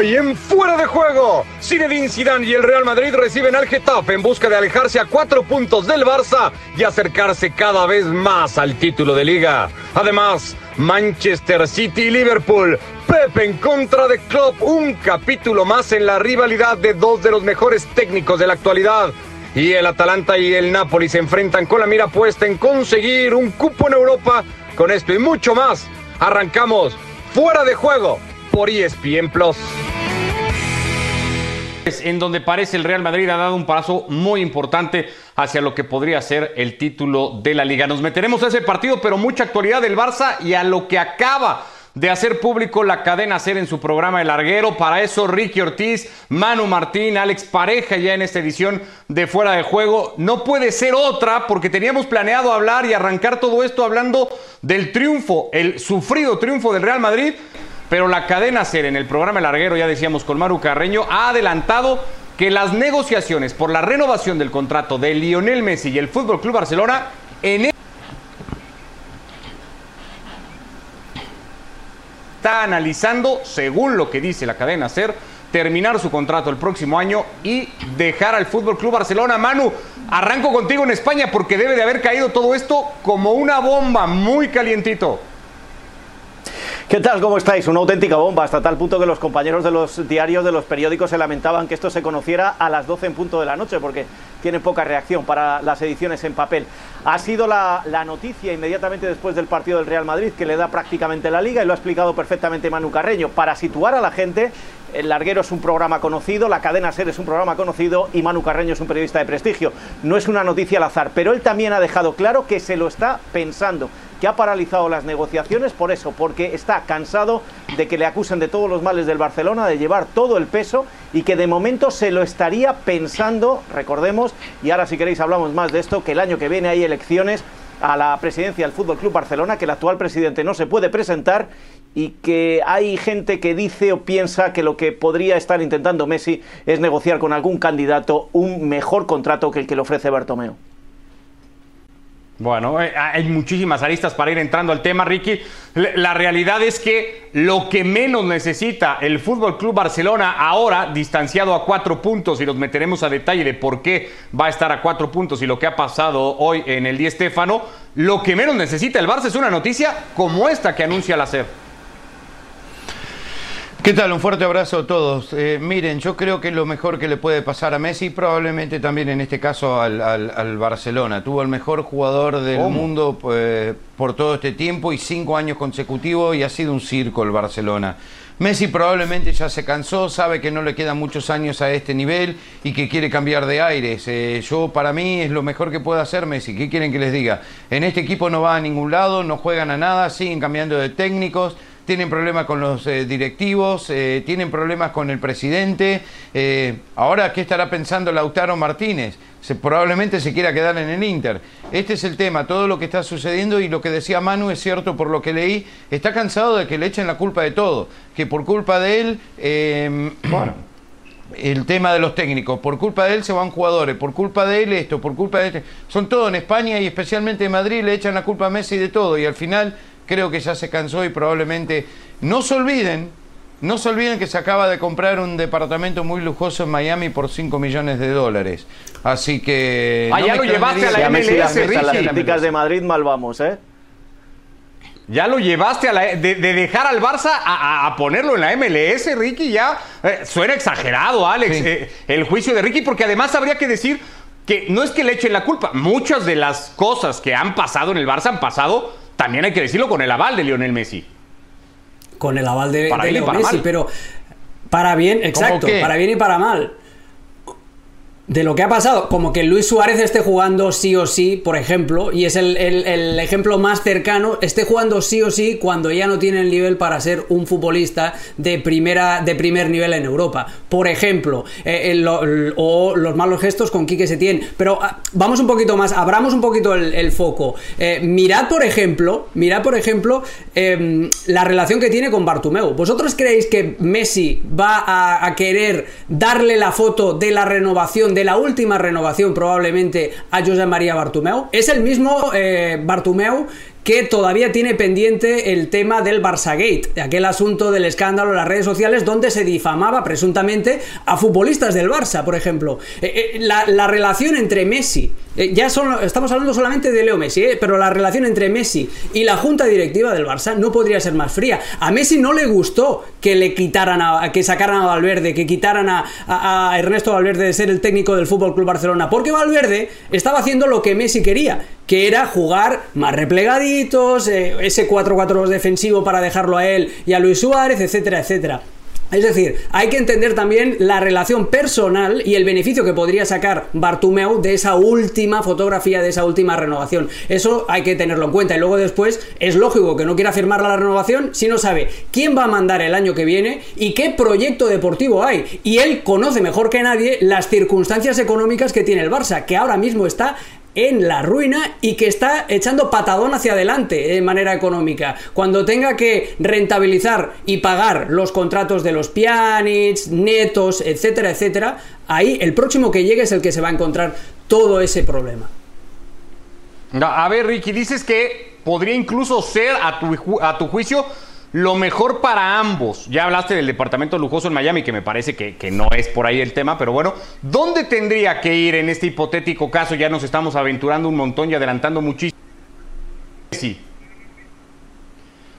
Hoy en Fuera de Juego, Zinedine Zidane y el Real Madrid reciben al Getafe en busca de alejarse a cuatro puntos del Barça y acercarse cada vez más al título de liga. Además, Manchester City y Liverpool, Pepe en contra de Klopp, un capítulo más en la rivalidad de dos de los mejores técnicos de la actualidad. Y el Atalanta y el Napoli se enfrentan con la mira puesta en conseguir un cupo en Europa. Con esto y mucho más, arrancamos Fuera de Juego por ESPN Plus. En donde parece el Real Madrid ha dado un paso muy importante hacia lo que podría ser el título de la liga. Nos meteremos a ese partido, pero mucha actualidad del Barça y a lo que acaba de hacer público la cadena Ser en su programa El Larguero. Para eso, Ricky Ortiz, Manu Martín, Alex Pareja ya en esta edición de Fuera de Juego. No puede ser otra porque teníamos planeado hablar y arrancar todo esto hablando del triunfo, el sufrido triunfo del Real Madrid pero la cadena SER en el programa Larguero, ya decíamos con Maru Carreño, ha adelantado que las negociaciones por la renovación del contrato de Lionel Messi y el Fútbol Club Barcelona en está analizando, según lo que dice la cadena SER, terminar su contrato el próximo año y dejar al Fútbol Club Barcelona. Manu, arranco contigo en España porque debe de haber caído todo esto como una bomba muy calientito. ¿Qué tal? ¿Cómo estáis? Una auténtica bomba, hasta tal punto que los compañeros de los diarios, de los periódicos, se lamentaban que esto se conociera a las 12 en punto de la noche, porque tiene poca reacción para las ediciones en papel. Ha sido la, noticia inmediatamente después del partido del Real Madrid, que le da prácticamente la liga, y lo ha explicado perfectamente Manu Carreño. Para situar a la gente, el Larguero es un programa conocido, la cadena SER es un programa conocido, y Manu Carreño es un periodista de prestigio. No es una noticia al azar, pero él también ha dejado claro que se lo está pensando que ha paralizado las negociaciones por eso, porque está cansado de que le acusen de todos los males del Barcelona, de llevar todo el peso y que de momento se lo estaría pensando, recordemos, y ahora si queréis hablamos más de esto, que el año que viene hay elecciones a la presidencia del Fútbol Club Barcelona, que el actual presidente no se puede presentar y que hay gente que dice o piensa que lo que podría estar intentando Messi es negociar con algún candidato un mejor contrato que el que le ofrece Bartomeu. Bueno, eh, hay muchísimas aristas para ir entrando al tema, Ricky. La realidad es que lo que menos necesita el Fútbol Club Barcelona ahora, distanciado a cuatro puntos, y nos meteremos a detalle de por qué va a estar a cuatro puntos y lo que ha pasado hoy en el Di Stéfano, lo que menos necesita el Barça es una noticia como esta que anuncia la SER. ¿Qué tal? Un fuerte abrazo a todos. Eh, miren, yo creo que lo mejor que le puede pasar a Messi, probablemente también en este caso al, Barcelona. Tuvo el mejor jugador del mundo pues, por todo este tiempo y cinco años consecutivos y ha sido un circo el Barcelona. Messi probablemente ya se cansó, sabe que no le quedan muchos años a este nivel y que quiere cambiar de aires. Eh, yo, para mí, es lo mejor que puede hacer Messi. ¿Qué quieren que les diga? En este equipo no va a ningún lado, no juegan a nada, siguen cambiando de técnicos tienen problemas con los eh, directivos, eh, tienen problemas con el presidente. Eh, ahora, ¿qué estará pensando Lautaro Martínez? Se, probablemente se quiera quedar en el Inter. Este es el tema, todo lo que está sucediendo y lo que decía Manu es cierto por lo que leí. Está cansado de que le echen la culpa de todo, que por culpa de él... Em, el tema de los técnicos, por culpa de él se van jugadores, por culpa de él esto, por culpa de este. Son todos en España y especialmente en Madrid le echan la culpa a Messi de todo y al final creo que ya se cansó y probablemente no se olviden, no se olviden que se acaba de comprar un departamento muy lujoso en Miami por 5 millones de dólares. Así que... Ah, ya lo llevaste a la MLS, Ricky. Las de Madrid mal vamos, ¿eh? Ya lo llevaste a la, de, dejar al Barça a, ponerlo en la MLS, Ricky, ya eh, suena exagerado, Alex, eh, el juicio de Ricky, porque además habría que decir que no es que le echen la culpa, muchas de las cosas que han pasado en el Barça han pasado también hay que decirlo con el aval de Lionel Messi. Con el aval de, Lionel Messi, pero para bien, exacto, para bien y para mal de lo que ha pasado, como que Luis Suárez esté jugando sí o sí, por ejemplo, y es el, ejemplo más cercano, esté jugando sí o sí cuando ya no tiene el nivel para ser un futbolista de, primera, de primer nivel en Europa. Por ejemplo, eh, o los malos gestos con Quique Setién. Pero ah, vamos un poquito más, abramos un poquito el, foco. Eh, mirad, por ejemplo, mirad, por ejemplo, em, la relación que tiene con Bartumeu. ¿Vosotros creéis que Messi va a, a querer darle la foto de la renovación de la última renovación probablemente a José María Bartumeu. Es el mismo eh, Bartumeu que todavía tiene pendiente el tema del Barça Gate, aquel asunto del escándalo en las redes sociales donde se difamaba presuntamente a futbolistas del Barça, por ejemplo. Eh, eh, la, relación entre Messi, eh, ya estamos hablando solamente de Leo Messi, pero la relación entre Messi y la junta directiva del Barça no podría ser más fría. A Messi no le gustó que le quitaran a, que sacaran a Valverde, que quitaran a, Ernesto Valverde de ser el técnico del Fútbol Club Barcelona, porque Valverde estaba haciendo lo que Messi quería, que era jugar más replegaditos, eh, ese 4-4 defensivo para dejarlo a él y a Luis Suárez, etcétera, etcétera. Es decir, hay que entender también la relación personal y el beneficio que podría sacar Bartumeu de esa última fotografía, de esa última renovación. Eso hay que tenerlo en cuenta. Y luego después es lógico que no quiera firmar la renovación si no sabe quién va a mandar el año que viene y qué proyecto deportivo hay. Y él conoce mejor que nadie las circunstancias económicas que tiene el Barça, que ahora mismo está en la ruina y que está echando patadón hacia adelante de manera económica. Cuando tenga que rentabilizar y pagar los contratos de los pianits, netos, etcétera, etcétera, ahí el próximo que llegue es el que se va a encontrar todo ese problema. A ver, Ricky, dices que podría incluso ser a tu, a tu juicio lo mejor para ambos. Ya hablaste del departamento lujoso en Miami, que me parece que, no es por ahí el tema, pero bueno, ¿dónde tendría que ir en este hipotético caso? Ya nos estamos aventurando un montón y adelantando muchísimo. Sí.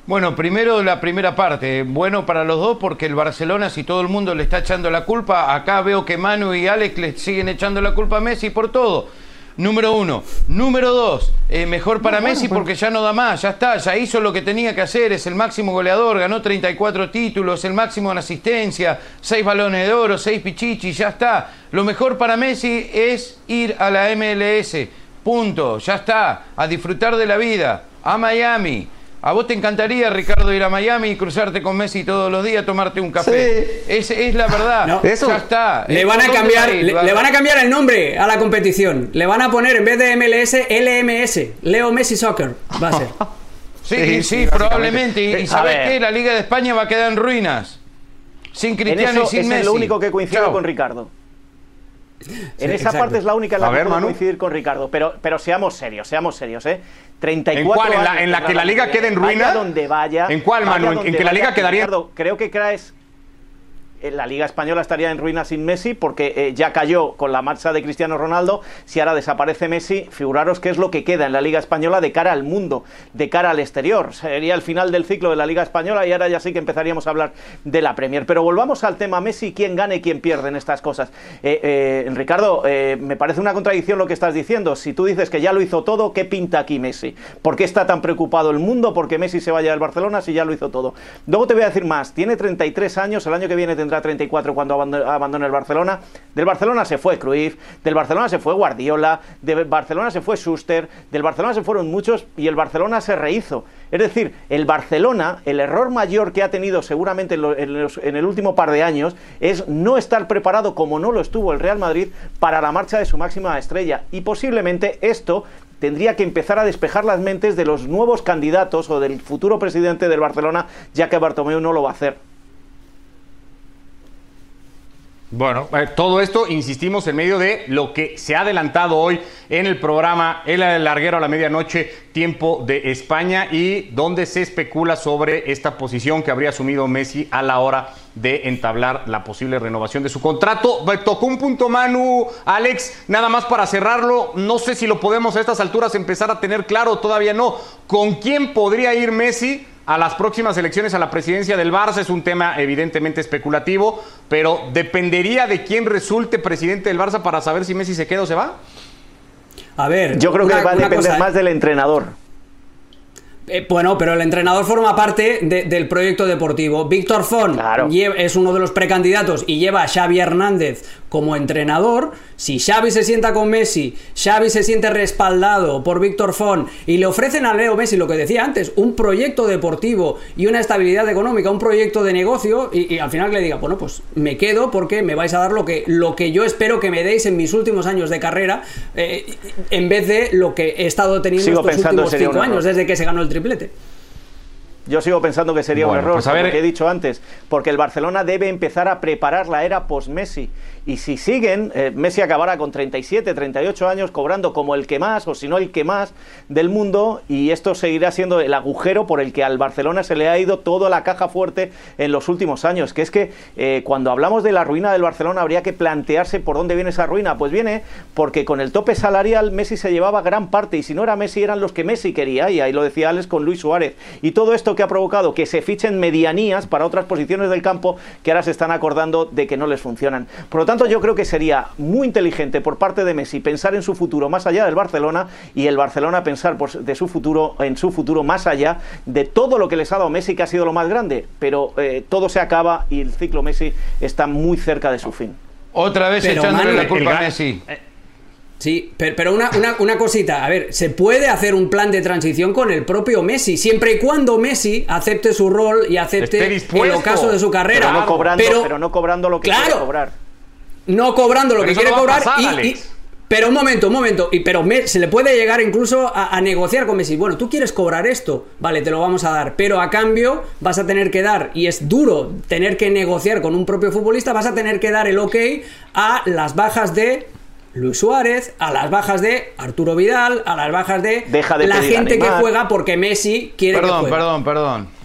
Bueno, primero la primera parte, bueno para los dos porque el Barcelona, si todo el mundo le está echando la culpa, acá veo que Manu y Alex le siguen echando la culpa a Messi por todo. Número uno. Número dos, eh, mejor para Messi porque ya no da más, ya está, ya hizo lo que tenía que hacer, es el máximo goleador, ganó 34 títulos, el máximo en asistencia, 6 balones de oro, 6 pichichis, ya está. Lo mejor para Messi es ir a la MLS, punto, ya está, a disfrutar de la vida, a Miami. ¿A vos te encantaría, Ricardo, ir a Miami y cruzarte con Messi todos los días, tomarte un café? Es, es, la verdad. eso ya está. Le van, a cambiar, le, van a cambiar el nombre a la competición. Le van a poner en vez de MLS, LMS. Leo Messi Soccer. Va a ser. sí, sí, probablemente. ¿Y, sabes qué? La Liga de España va a quedar en ruinas. Sin Cristiano y sin Messi. Es lo único que coincido con Ricardo. En esa parte es la única en la que puedo coincidir con Ricardo. Pero, pero seamos serios, seamos serios, ¿eh? 34 ¿En cuál? ¿En la, que la liga quede en ruina? donde vaya. ¿En cuál, Manu? ¿En, que la liga quedaría? creo que crees la Liga Española estaría en ruina sin Messi porque eh, ya cayó con la marcha de Cristiano Ronaldo. Si ahora desaparece Messi, figuraros qué es lo que queda en la Liga Española de cara al mundo, de cara al exterior. Sería el final del ciclo de la Liga Española y ahora ya sí que empezaríamos a hablar de la Premier. Pero volvamos al tema Messi, quién gana y quién pierde en estas cosas. Eh, eh, Ricardo, me parece una contradicción lo que estás diciendo. Si tú dices que ya lo hizo todo, ¿qué pinta aquí Messi? ¿Por qué está tan preocupado el mundo? ¿Por qué Messi se vaya al Barcelona si ya lo hizo todo? Luego te voy a decir más. Tiene 33 años, el año que viene tendrá 34 cuando abandona el Barcelona. Del Barcelona se fue Cruyff, del Barcelona se fue Guardiola, del Barcelona se fue Schuster, del Barcelona se fueron muchos y el Barcelona se rehizo. Es decir, el Barcelona, el error mayor que ha tenido seguramente en, el último par de años es no estar preparado como no lo estuvo el Real Madrid para la marcha de su máxima estrella. Y posiblemente esto tendría que empezar a despejar las mentes de los nuevos candidatos o del futuro presidente del Barcelona, ya que Bartomeu no lo va a hacer. Bueno, eh, todo esto, insistimos, en medio de lo que se ha adelantado hoy en el programa El Larguero a la Medianoche, tiempo de España, y donde se especula sobre esta posición que habría asumido Messi a la hora de entablar la posible renovación de su contrato. Tocó un punto, Manu, Alex, nada más para cerrarlo, no sé si lo podemos a estas alturas empezar a tener claro, todavía no. ¿Con quién podría ir Messi? A las próximas elecciones a la presidencia del Barça. Es un tema evidentemente especulativo, pero dependería de quién resulte presidente del Barça para saber si Messi se queda o se va. A ver, yo creo que va a depender más del entrenador. Eh, bueno, pero el entrenador forma parte del proyecto deportivo. Víctor Font es uno de los precandidatos y lleva a Xavi Hernández como entrenador. Si Xavi se sienta con Messi, Xavi se siente respaldado por Víctor Font y le ofrecen a Leo Messi lo que decía antes, un proyecto deportivo y una estabilidad económica, un proyecto de negocio y, al final le diga, bueno, pues me quedo porque me vais a dar lo que, lo que yo espero que me deis en mis últimos años de carrera eh, en vez de lo que he estado teniendo estos últimos cinco años desde que se ganó el triplete. Yo sigo pensando que sería un error, pues lo que he dicho antes, porque el Barcelona debe empezar a preparar la era post-Messi. Y si siguen, eh, Messi acabará con 37, 38 años cobrando como el que más, o si no el que más del mundo, y esto seguirá siendo el agujero por el que al Barcelona se le ha ido toda la caja fuerte en los últimos años. Que es que eh, cuando hablamos de la ruina del Barcelona habría que plantearse por dónde viene esa ruina. Pues viene porque con el tope salarial Messi se llevaba gran parte, y si no era Messi eran los que Messi quería, y ahí lo decía Alex con Luis Suárez. Y todo esto que ha provocado que se fichen medianías para otras posiciones del campo que ahora se están acordando de que no les funcionan. Por lo tanto, yo creo que sería muy inteligente por parte de Messi pensar en su futuro más allá del Barcelona y el Barcelona pensar de su futuro, en su futuro más allá de todo lo que les ha dado Messi, que ha sido lo más grande. Pero eh, todo se acaba y el ciclo Messi está muy cerca de su fin. Otra vez echándole la culpa a Messi. Eh, sí, pero, una, una, cosita, a ver, se puede hacer un plan de transición con el propio Messi, siempre y cuando Messi acepte su rol y acepte el ocaso de su carrera. Pero no cobrando, pero, no cobrando lo que quiere cobrar no cobrando lo que quiere cobrar y, pero un momento, un momento, y, pero se le puede llegar incluso a, negociar con Messi. Bueno, tú quieres cobrar esto, vale, te lo vamos a dar, pero a cambio vas a tener que dar, y es duro tener que negociar con un propio futbolista, vas a tener que dar el ok a las bajas de Luis Suárez, a las bajas de Arturo Vidal, a las bajas de, la gente que juega porque Messi quiere perdón, que juegue. Perdón, perdón, perdón.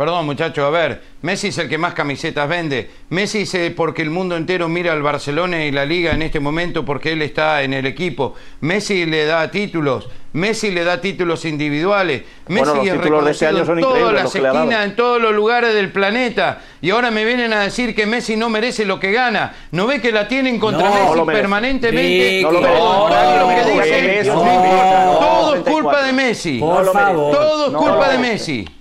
Perdón, muchachos, a ver, Messi es el que más camisetas vende. Messi es porque el mundo entero mira al Barcelona y la liga en este momento porque él está en el equipo. Messi le da títulos. Messi le da títulos individuales. Messi es reconocido en todas las esquinas, en todos los lugares del planeta. Y ahora me vienen a decir que Messi no merece lo que gana. ¿No ve que la tienen contra Messi permanentemente? No, todo es culpa de Messi. Todo es culpa de Messi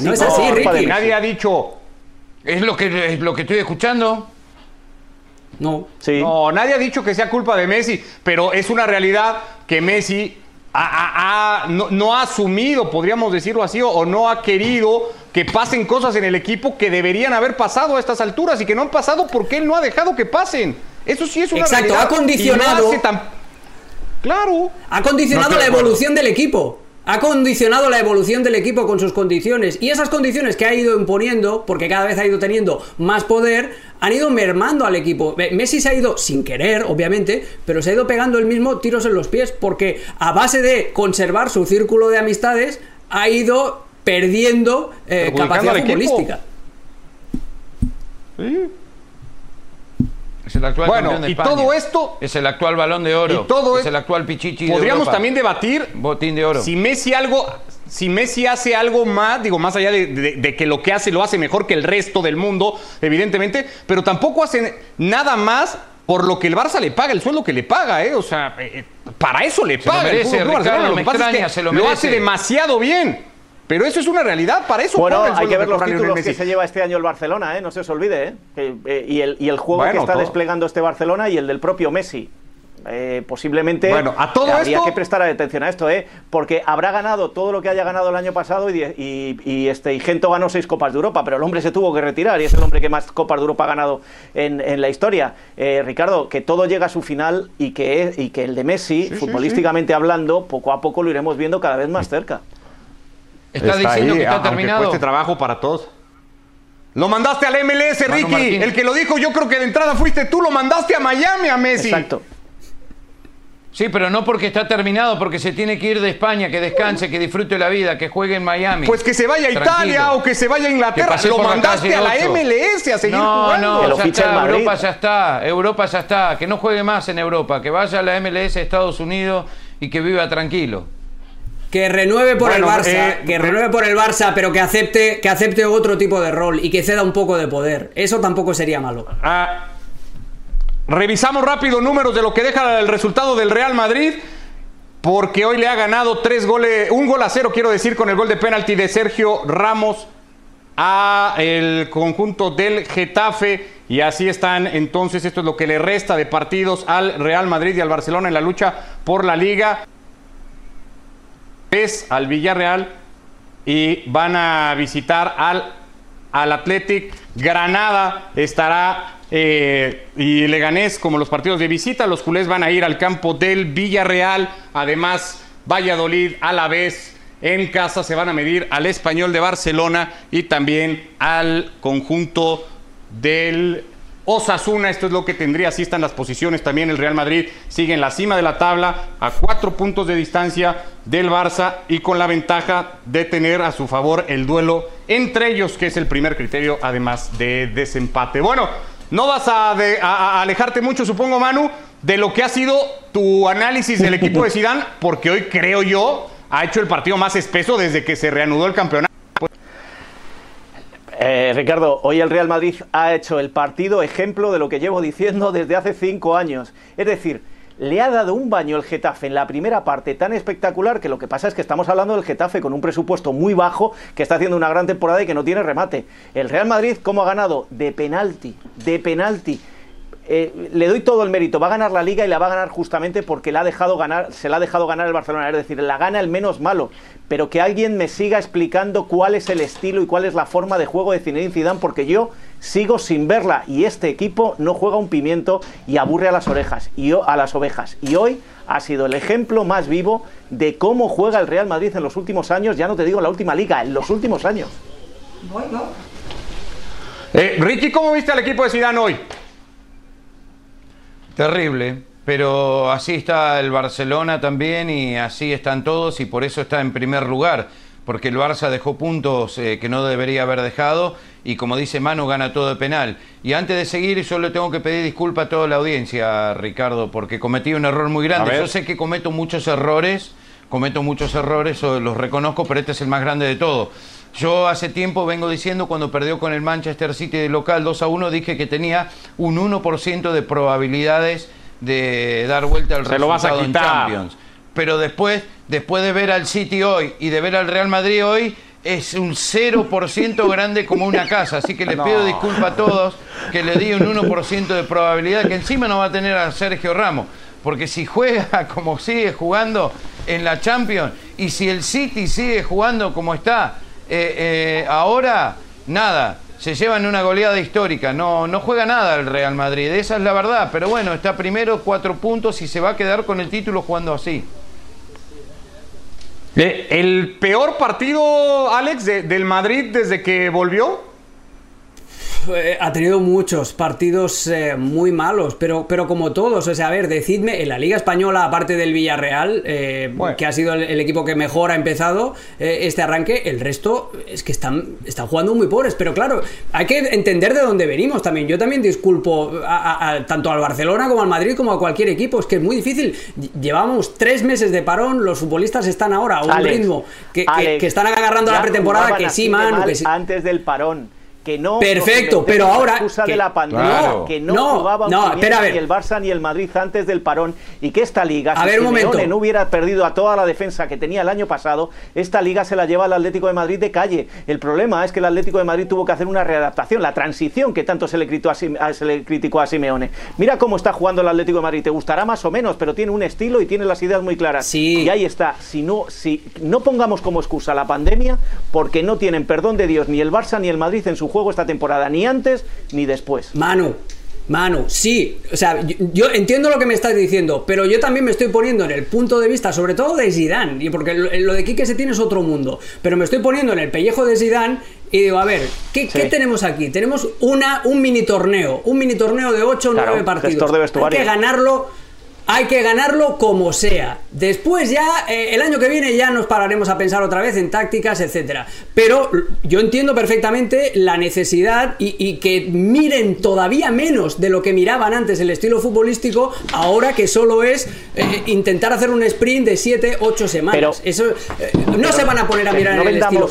no es así, Ricky. Nadie ha dicho. ¿Es lo que, es lo que estoy escuchando? No. Sí. No, nadie ha dicho que sea culpa de Messi, pero es una realidad que Messi no, ha asumido, podríamos decirlo así, o, no ha querido que pasen cosas en el equipo que deberían haber pasado a estas alturas y que no han pasado porque él no ha dejado que pasen. Eso sí es una Exacto, realidad. ha condicionado. Claro. Ha condicionado la evolución del equipo ha condicionado la evolución del equipo con sus condiciones y esas condiciones que ha ido imponiendo, porque cada vez ha ido teniendo más poder, han ido mermando al equipo. Messi se ha ido sin querer, obviamente, pero se ha ido pegando el mismo tiros en los pies porque a base de conservar su círculo de amistades ha ido perdiendo eh, capacidad futbolística. ¿Sí? Es el actual bueno, y todo esto es el actual balón de oro. Y todo es el actual pichichi. Podríamos también debatir botín de oro. Si Messi algo, si Messi hace algo más, digo más allá de, que lo que hace lo hace mejor que el resto del mundo, evidentemente, pero tampoco hace nada más por lo que el Barça le paga, el sueldo que le paga, ¿eh? O sea, eh, eh, para eso le paga. Lo merece, Ricardo, se lo, lo hace demasiado bien. Pero eso es una realidad, para eso Bueno, hay que ver los títulos que se lleva este año el Barcelona, ¿eh? no se os olvide. ¿eh? eh y, el, y, el, juego que está desplegando este Barcelona y el del propio Messi. Eh, posiblemente bueno, a todo habría que prestar atención a esto, ¿eh? porque habrá ganado todo lo que haya ganado el año pasado y, y, este, y Gento ganó seis Copas de Europa, pero el hombre se tuvo que retirar y es el hombre que más Copas de Europa ha ganado en, en la historia. Eh, Ricardo, que todo llega a su final y que, y que el de Messi, futbolísticamente hablando, poco a poco lo iremos viendo cada vez más cerca. Está, diciendo que está terminado. Cueste trabajo para todos. Lo mandaste al MLS, Ricky. El que lo dijo, yo creo que de entrada fuiste tú. Lo mandaste a Miami, a Messi. Exacto. Sí, pero no porque está terminado, porque se tiene que ir de España, que descanse, que disfrute la vida, que juegue en Miami. Pues que se vaya a Italia o que se vaya a Inglaterra. Lo mandaste a la MLS a seguir jugando. No, no, ya está, Europa ya está, Europa ya está. Que no juegue más en Europa, que vaya a la MLS Estados Unidos y que viva tranquilo. Que renueve por el Barça, eh, que renueve por el Barça, pero que acepte, que acepte otro tipo de rol y que ceda un poco de poder. Eso tampoco sería malo. Ah, revisamos rápido números de lo que deja el resultado del Real Madrid. Porque hoy le ha ganado tres goles, un gol a cero, quiero decir, con el gol de penalti de Sergio Ramos a el conjunto del Getafe. Y así están entonces, esto es lo que le resta de partidos al Real Madrid y al Barcelona en la lucha por la liga al Villarreal y van a visitar al, al Athletic. Granada estará eh, y Leganés como los partidos de visita. Los culés van a ir al campo del Villarreal. Además, Valladolid, a la vez en casa se van a medir al español de Barcelona y también al conjunto del Osasuna, esto es lo que tendría, así están las posiciones también, el Real Madrid sigue en la cima de la tabla a cuatro puntos de distancia del Barça y con la ventaja de tener a su favor el duelo entre ellos, que es el primer criterio además de desempate. Bueno, no vas a, alejarte mucho, supongo Manu, de lo que ha sido tu análisis del equipo de Zidane, porque hoy creo yo ha hecho el partido más espeso desde que se reanudó el campeonato. Eh, Ricardo, hoy el Real Madrid ha hecho el partido ejemplo de lo que llevo diciendo desde hace cinco años. Es decir, le ha dado un baño el Getafe en la primera parte tan espectacular que lo que pasa es que estamos hablando del Getafe con un presupuesto muy bajo que está haciendo una gran temporada y que no tiene remate. El Real Madrid, ¿cómo ha ganado? De penalti, de penalti. Eh, le doy todo el mérito. Va a ganar la liga y la va a ganar justamente porque la ha dejado ganar, se la ha dejado ganar el Barcelona. Es decir, la gana el menos malo. Pero que alguien me siga explicando cuál es el estilo y cuál es la forma de juego de Zinedine Zidane, porque yo sigo sin verla y este equipo no juega un pimiento y aburre a las orejas y a las ovejas. Y hoy ha sido el ejemplo más vivo de cómo juega el Real Madrid en los últimos años. Ya no te digo en la última liga, en los últimos años. Bueno. Eh, Ricky, ¿cómo viste al equipo de Zidane hoy? Terrible, pero así está el Barcelona también y así están todos y por eso está en primer lugar, porque el Barça dejó puntos eh, que no debería haber dejado y como dice Manu gana todo de penal. Y antes de seguir yo le tengo que pedir disculpas a toda la audiencia, Ricardo, porque cometí un error muy grande. Yo sé que cometo muchos errores, cometo muchos errores, los reconozco, pero este es el más grande de todos. Yo hace tiempo vengo diciendo, cuando perdió con el Manchester City de local 2 a 1, dije que tenía un 1% de probabilidades de dar vuelta al resultado en Champions. Pero después, después de ver al City hoy y de ver al Real Madrid hoy, es un 0% grande como una casa. Así que les pido disculpas a todos que le di un 1% de probabilidad, que encima no va a tener a Sergio Ramos. Porque si juega como sigue jugando en la Champions y si el City sigue jugando como está eh, eh, ahora, nada, se llevan una goleada histórica, no, no juega nada el Real Madrid, esa es la verdad, pero bueno, está primero cuatro puntos y se va a quedar con el título jugando así. Eh, ¿El peor partido, Alex, del Madrid desde que volvió? Eh, ha tenido muchos partidos eh, muy malos, pero, pero como todos, o sea, a ver, decidme, en la Liga Española, aparte del Villarreal, eh, que ha sido el, equipo que mejor ha empezado este arranque, el resto es que están, están jugando muy pobres, pero claro, hay que entender de dónde venimos también. Yo también disculpo tanto al Barcelona como al Madrid como a cualquier equipo, es que es muy difícil. Llevamos tres meses de parón, los futbolistas están ahora a un ritmo que, están agarrando la pretemporada, que sí, man, Antes del parón que no perfecto pero ahora que, de la pandemia que no, no jugaba no, ni el Barça ni el Madrid antes del parón y que esta liga a si ver, un momento. no hubiera perdido a toda la defensa que tenía el año pasado esta liga se la lleva al Atlético de Madrid de calle. El problema es que el Atlético de Madrid tuvo que hacer una readaptación la transición que tanto se le criticó a, se le criticó a Simeone. Mira cómo está jugando el Atlético de Madrid. Te gustará más o menos pero tiene un estilo y tiene las ideas muy claras. Sí. y ahí está. Si no si no pongamos como excusa la pandemia porque no tienen perdón de Dios ni el Barça ni el Madrid en su juego esta temporada, ni antes ni después. Manu, Manu, sí, o sea, yo, entiendo lo que me estás diciendo, pero yo también me estoy poniendo en el punto de vista, sobre todo de Zidane, y porque lo, de Quique se tiene es otro mundo, pero me estoy poniendo en el pellejo de Zidane y digo, a ver, ¿qué, tenemos aquí? Tenemos una, un mini torneo, un mini torneo de 8 o 9 partidos. Hay que ganarlo hay que ganarlo como sea. Después ya, eh, el año que viene ya nos pararemos a pensar otra vez en tácticas, etcétera. Pero yo entiendo perfectamente la necesidad y, que miren todavía menos de lo que miraban antes el estilo futbolístico, ahora que solo es eh, intentar hacer un sprint de 7, 8 semanas. Eso eh, no se van a poner a mirar el estilo.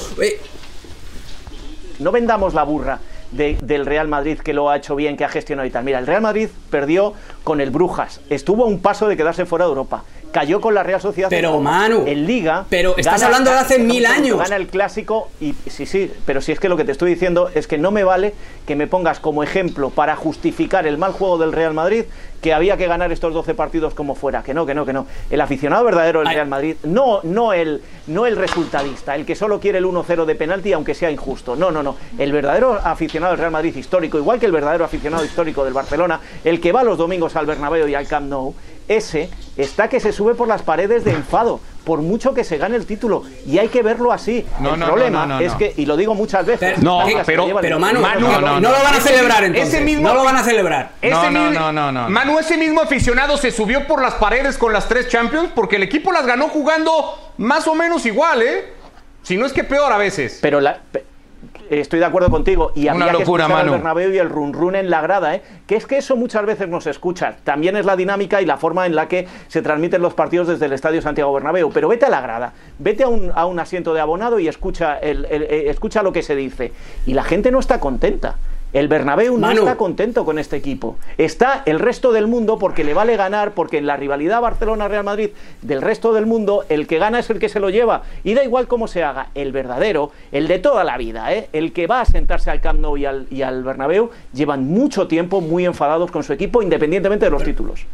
no vendamos la burra del Real Madrid que lo ha hecho bien, que ha gestionado y tal. Mira, el Real Madrid perdió con el Brujas, estuvo a un paso de quedarse fuera de Europa, cayó con la Real Sociedad. Pero Manu, en Liga. Pero estás hablando de hace mil años. Gana el clásico y sí, sí, pero si es que lo que te estoy diciendo es que no me vale que me pongas como ejemplo para justificar el mal juego del Real Madrid que había que ganar estos 12 partidos como fuera. Que no, que no, que no. El aficionado verdadero del Real Madrid, no, no, el, no el resultadista, el que solo quiere el 1-0 de penalti aunque sea injusto. No, no, no. El verdadero aficionado del Real Madrid histórico, igual que el verdadero aficionado histórico del Barcelona, el que va los domingos al Bernabéu y al Camp Nou, ese está que se sube por las paredes de enfado por mucho que se gane el título. Y hay que verlo así. el problema es que, y lo digo muchas veces, no, pero, pero Manu, no, lo van a celebrar entonces. Ese mismo, no lo van a celebrar. Ese no, no, no, Manu, ese mismo aficionado se subió por las paredes con las tres Champions porque el equipo las ganó jugando más o menos igual, ¿eh? Si no es que peor a veces. Pero la, estoy de acuerdo contigo. Y había que escuchar el Bernabéu y el run run en la grada, ¿eh? Que es que eso muchas veces no se escucha. También es la dinámica y la forma en la que se transmiten los partidos desde el Estadio Santiago Bernabéu. Pero vete a la grada, vete a un, a un asiento de abonado y escucha, el, eh, escucha lo que se dice. Y la gente no está contenta. El Bernabéu no está contento con este equipo. Está el resto del mundo porque le vale ganar, porque en la rivalidad Barcelona-Real Madrid del resto del mundo, el que gana es el que se lo lleva. Y da igual cómo se haga. El verdadero, el de toda la vida, ¿eh? el que va a sentarse al Camp Nou y al, y al Bernabéu, llevan mucho tiempo muy enfadados con su equipo, independientemente de los títulos.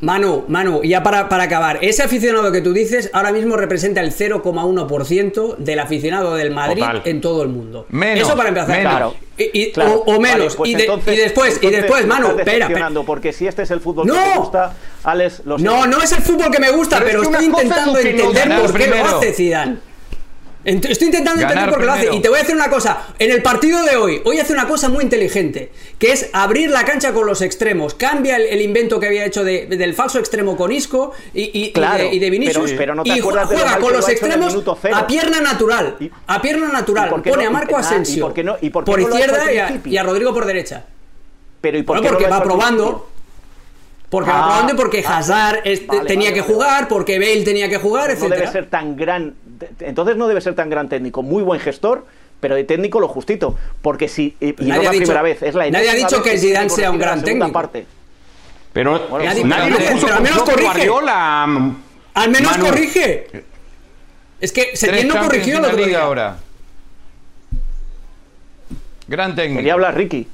Manu, Manu, ya para, para, acabar, ese aficionado que tú dices ahora mismo representa el 0,1% del aficionado del Madrid en todo el mundo. Menos, Eso para empezar. Claro. O, menos. Pues y, después, y después, Manu, espera, Porque si este es el fútbol que te gusta, Alex, lo No, no es el fútbol que me gusta, pero, estoy intentando entender por qué lo hace Zidane. Estoy intentando entender por qué lo hace. Y te voy a decir una cosa. En el partido de hoy, hoy hace una cosa muy inteligente, que es abrir la cancha con los extremos. Cambia el, invento que había hecho del falso extremo con Isco y, de, Vinicius. y juega con los extremos a pierna natural. a pierna natural. Pone a Marco Asensio por, izquierda y a, Rodrigo por derecha. Pero ¿y por porque va probando. Porque va probando y porque ah, Hazard tenía que jugar, porque Bale tenía que jugar, etc. No debe ser tan gran entonces no debe ser tan gran técnico, muy buen gestor, pero de técnico lo justito, porque si y, no es la primera vez, es la Nadie ha dicho que Zidane sea un gran técnico. Parte. Pero nadie, lo puso al menos corrige. Guardiola, al menos corrige. Es que se no corrigió lo que ahora. Gran técnico. Quería hablar Ricky.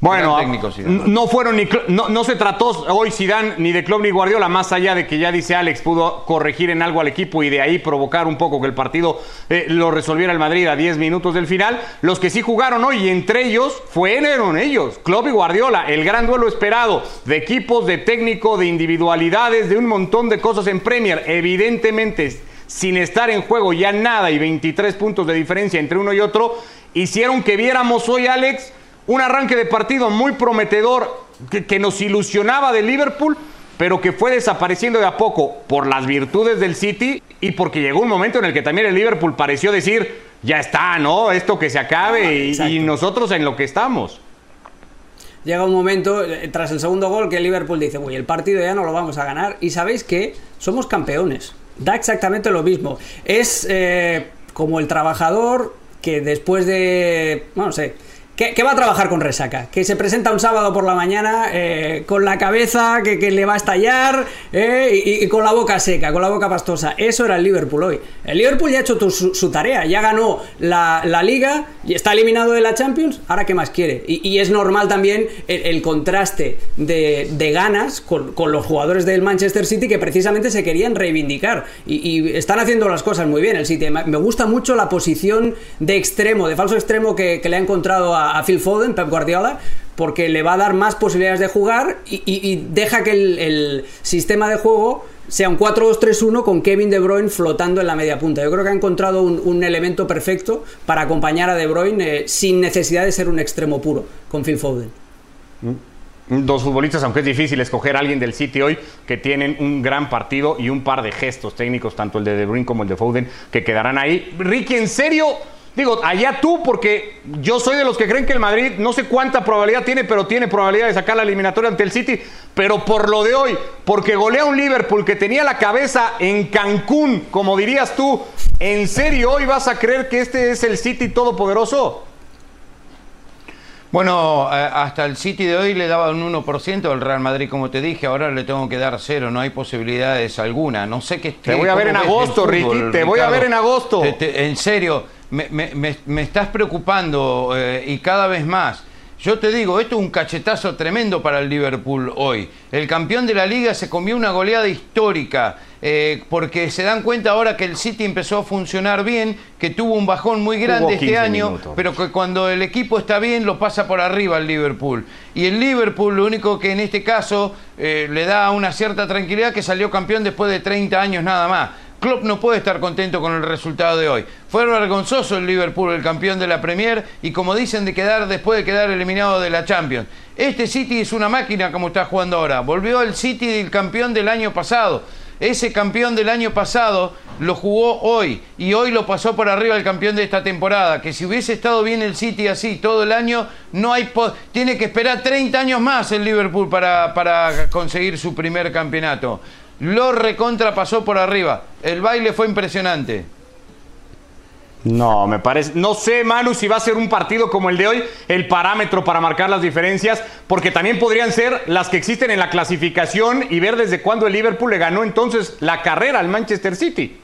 Bueno, no fueron ni no, se trató hoy Zidane ni de Klopp ni Guardiola, más allá de que ya dice Alex pudo corregir en algo al equipo y de ahí provocar un poco que el partido eh, lo resolviera el Madrid a 10 minutos del final. Los que sí jugaron hoy, y entre ellos fueron ellos, Klopp y Guardiola, el gran duelo esperado de equipos, de técnico, de individualidades, de un montón de cosas en Premier. Evidentemente, sin estar en juego ya nada y 23 puntos de diferencia entre uno y otro, hicieron que viéramos hoy, Alex, un arranque de partido muy prometedor que, nos ilusionaba de Liverpool, pero que fue desapareciendo de a poco por las virtudes del City y porque llegó un momento en el que también el Liverpool pareció decir, ya está, ¿no? Esto que se acabe y, nosotros en lo que estamos llega un momento, eh, tras el segundo gol, que el Liverpool dice, uy, el partido ya no lo vamos a ganar. Y sabéis que somos campeones. Da exactamente lo mismo. Es eh, como el trabajador que después de, no sé, que, va a trabajar con resaca, que se presenta un sábado por la mañana eh, con la cabeza que, le va a estallar eh, y, con la boca seca, con la boca pastosa. Eso era el Liverpool hoy. El Liverpool ya ha hecho su, tarea, ya ganó la, liga y está eliminado de la Champions. Ahora, ¿qué más quiere? Y, es normal también el, contraste de, ganas con, los jugadores del Manchester City que precisamente se querían reivindicar y, están haciendo las cosas muy bien. El City me gusta mucho la posición de extremo, de falso extremo que le ha encontrado a a, Phil Foden, Pep Guardiola, porque le va a dar más posibilidades de jugar y, deja que el, sistema de juego sea un 4-2-3-1 con Kevin De Bruyne flotando en la media punta. Yo creo que ha encontrado un, elemento perfecto para acompañar a De Bruyne eh, sin necesidad de ser un extremo puro con Phil Foden. Mm. Dos futbolistas, aunque es difícil escoger a alguien del City hoy, que tienen un gran partido y un par de gestos técnicos, tanto el de De Bruyne como el de Foden, que quedarán ahí. Ricky, ¿en serio? Digo, allá tú, porque yo soy de los que creen que el Madrid no sé cuánta probabilidad tiene, pero tiene probabilidad de sacar la eliminatoria ante el City. Pero por lo de hoy, porque golea un Liverpool que tenía la cabeza en Cancún, como dirías tú, ¿en serio hoy vas a creer que este es el City todopoderoso? Bueno, eh, hasta el City de hoy le daba un 1% al Real Madrid, como te dije, ahora le tengo que dar cero, no hay posibilidades alguna. No sé qué... Te voy a ver en agosto, Ricky, te voy a ver en agosto. en serio me, estás preocupando eh, y cada vez más. Yo te digo, esto es un cachetazo tremendo para el Liverpool hoy. El campeón de la liga se comió una goleada histórica. eh, porque se dan cuenta ahora que el City empezó a funcionar bien, que tuvo un bajón muy grande este año, pero que cuando el equipo está bien lo pasa por arriba el Liverpool. Y el Liverpool lo único que en este caso eh, le da una cierta tranquilidad que salió campeón después de 30 años nada más. Klopp no puede estar contento con el resultado de hoy. Fue vergonzoso el Liverpool, el campeón de la Premier, y como dicen, de quedar después de quedar eliminado de la Champions. Este City es una máquina como está jugando ahora. Volvió el City del campeón del año pasado. Ese campeón del año pasado lo jugó hoy y hoy lo pasó por arriba el campeón de esta temporada. Que si hubiese estado bien el City así todo el año, no hay tiene que esperar 30 años más el Liverpool para, para conseguir su primer campeonato. Lo recontra pasó por arriba. El baile fue impresionante. No, me parece. No sé, Manu, si va a ser un partido como el de hoy el parámetro para marcar las diferencias, porque también podrían ser las que existen en la clasificación y ver desde cuándo el Liverpool le ganó entonces la carrera al Manchester City.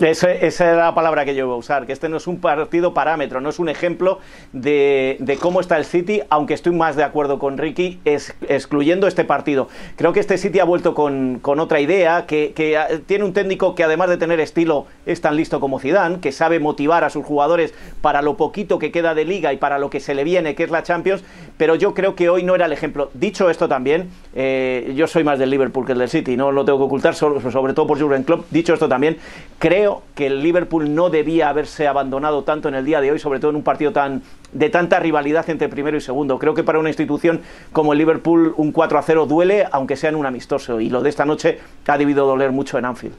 Esa, esa, era la palabra que yo iba a usar, que este no es un partido parámetro, no es un ejemplo de, cómo está el City, aunque estoy más de acuerdo con Ricky, excluyendo este partido. Creo que este City ha vuelto con, otra idea, que, ah, tiene un técnico que además de tener estilo es tan listo como Zidane, que sabe motivar a sus jugadores para lo poquito que queda de liga y para lo que se le viene, que es la Champions, pero yo creo que hoy no era el ejemplo. Dicho esto también, eh, yo soy más del Liverpool que del City, no lo tengo que ocultar, sobre, sobre todo por Jurgen Klopp. Dicho esto también, creo que el Liverpool no debía haberse abandonado tanto en el día de hoy, sobre todo en un partido tan de tanta rivalidad entre primero y segundo. Creo que para una institución como el Liverpool un 4 a 0 duele, aunque sea en un amistoso. Y lo de esta noche ha debido doler mucho en Anfield.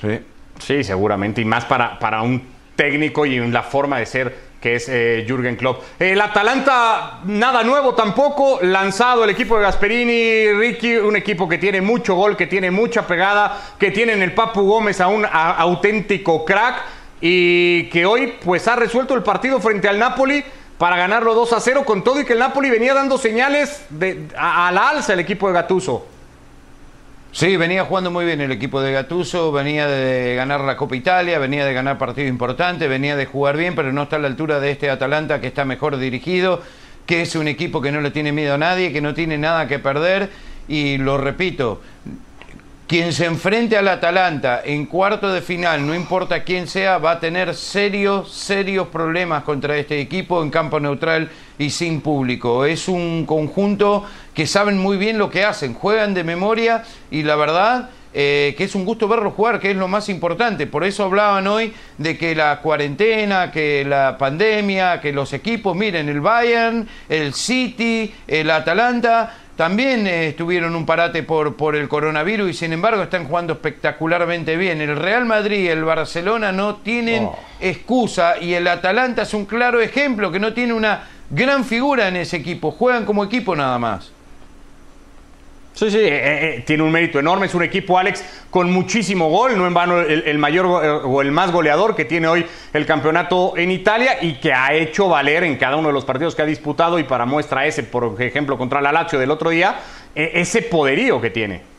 Sí, sí, seguramente. Y más para, para un técnico y la forma de ser que es eh, Jürgen Klopp. El Atalanta, nada nuevo tampoco, lanzado el equipo de Gasperini, Ricky, un equipo que tiene mucho gol, que tiene mucha pegada, que tiene en el Papu Gómez a un auténtico crack y que hoy pues ha resuelto el partido frente al Napoli para ganarlo 2 a 0 con todo y que el Napoli venía dando señales de, a, a la alza el equipo de Gatuso. Sí, venía jugando muy bien el equipo de Gatuso, venía de ganar la Copa Italia, venía de ganar partidos importantes, venía de jugar bien, pero no está a la altura de este Atalanta que está mejor dirigido, que es un equipo que no le tiene miedo a nadie, que no tiene nada que perder. Y lo repito, quien se enfrente al Atalanta en cuarto de final, no importa quién sea, va a tener serios, serios problemas contra este equipo en campo neutral y sin público. Es un conjunto que saben muy bien lo que hacen, juegan de memoria y la verdad eh, que es un gusto verlos jugar, que es lo más importante. Por eso hablaban hoy de que la cuarentena, que la pandemia, que los equipos, miren, el Bayern, el City, el Atalanta, también eh, estuvieron un parate por, por el coronavirus y sin embargo están jugando espectacularmente bien. El Real Madrid y el Barcelona no tienen oh. excusa y el Atalanta es un claro ejemplo que no tiene una gran figura en ese equipo, juegan como equipo nada más. Sí, sí, eh, eh, tiene un mérito enorme. Es un equipo, Alex, con muchísimo gol. No en vano el, mayor o el más goleador que tiene hoy el campeonato en Italia y que ha hecho valer en cada uno de los partidos que ha disputado. Y para muestra ese, por ejemplo, contra la Lazio del otro día, ese poderío que tiene.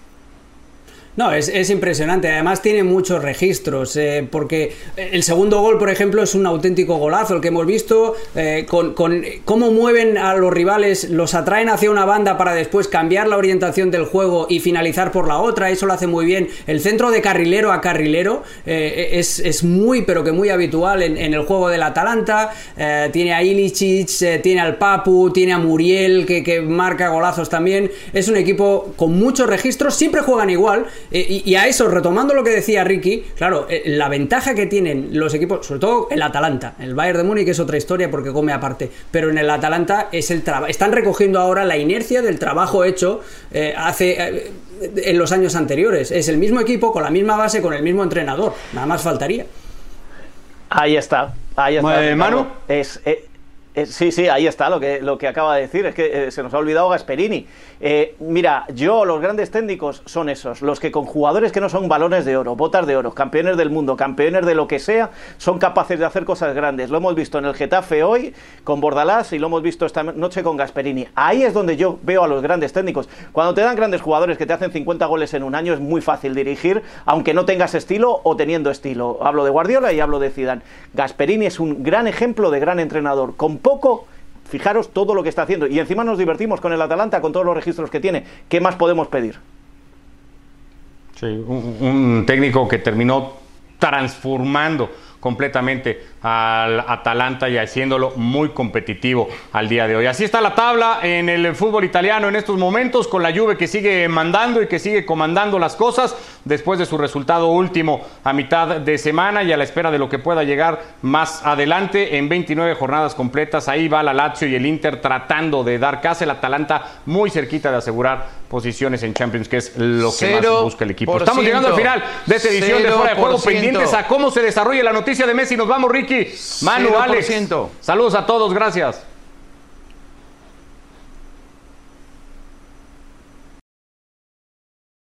No, es, impresionante. Además tiene muchos registros, eh, porque el segundo gol, por ejemplo, es un auténtico golazo, el que hemos visto, eh, con, cómo mueven a los rivales, los atraen hacia una banda para después cambiar la orientación del juego y finalizar por la otra, eso lo hace muy bien. El centro de carrilero a carrilero eh, es, muy, pero que muy habitual en, el juego del Atalanta. tiene a Ilicic, tiene al Papu, tiene a Muriel, que, que marca golazos también. Es un equipo con muchos registros, siempre juegan igual. Eh, y, a eso, retomando lo que decía Ricky, claro, eh, la ventaja que tienen los equipos, sobre todo el Atalanta, el Bayern de Múnich es otra historia porque come aparte, pero en el Atalanta es el trabajo, están recogiendo ahora la inercia del trabajo hecho eh, hace en los años anteriores. Es el mismo equipo, con la misma base, con el mismo entrenador, nada más faltaría. Ahí está, ahí está. Manu. Es, sí, sí, ahí está lo que, lo que acaba de decir. Es que se nos ha olvidado Gasperini. Eh, mira, yo, los grandes técnicos son esos, los que con jugadores que no son balones de oro, botas de oro, campeones del mundo, campeones de lo que sea, son capaces de hacer cosas grandes. Lo hemos visto en el Getafe hoy con Bordalás y lo hemos visto esta noche con Gasperini. Ahí es donde yo veo a los grandes técnicos. Cuando te dan grandes jugadores que te hacen 50 goles en un año, es muy fácil dirigir, aunque no tengas estilo o teniendo estilo. Hablo de Guardiola y hablo de Zidane. Gasperini es un gran ejemplo de gran entrenador. Poco Fijaros todo lo que está haciendo. Y encima nos divertimos con el Atalanta, con todos los registros que tiene. ¿Qué más podemos pedir? un técnico que terminó transformando completamente al Atalanta y haciéndolo muy competitivo al día de hoy. Así está la tabla en el fútbol italiano en estos momentos, con la Juve que sigue mandando y que sigue comandando las cosas después de su resultado último a mitad de semana y a la espera de lo que pueda llegar más adelante en 29 jornadas completas. Ahí va la Lazio y el Inter tratando de dar casa. El Atalanta muy cerquita de asegurar posiciones en Champions, que es lo que más busca el equipo. Estamos llegando al final de esta edición de Fuera de Juego, pendientes a cómo se desarrolla la noticia de Messi. Nos vamos, Ricky. Manu, Alex. Saludos a todos, gracias.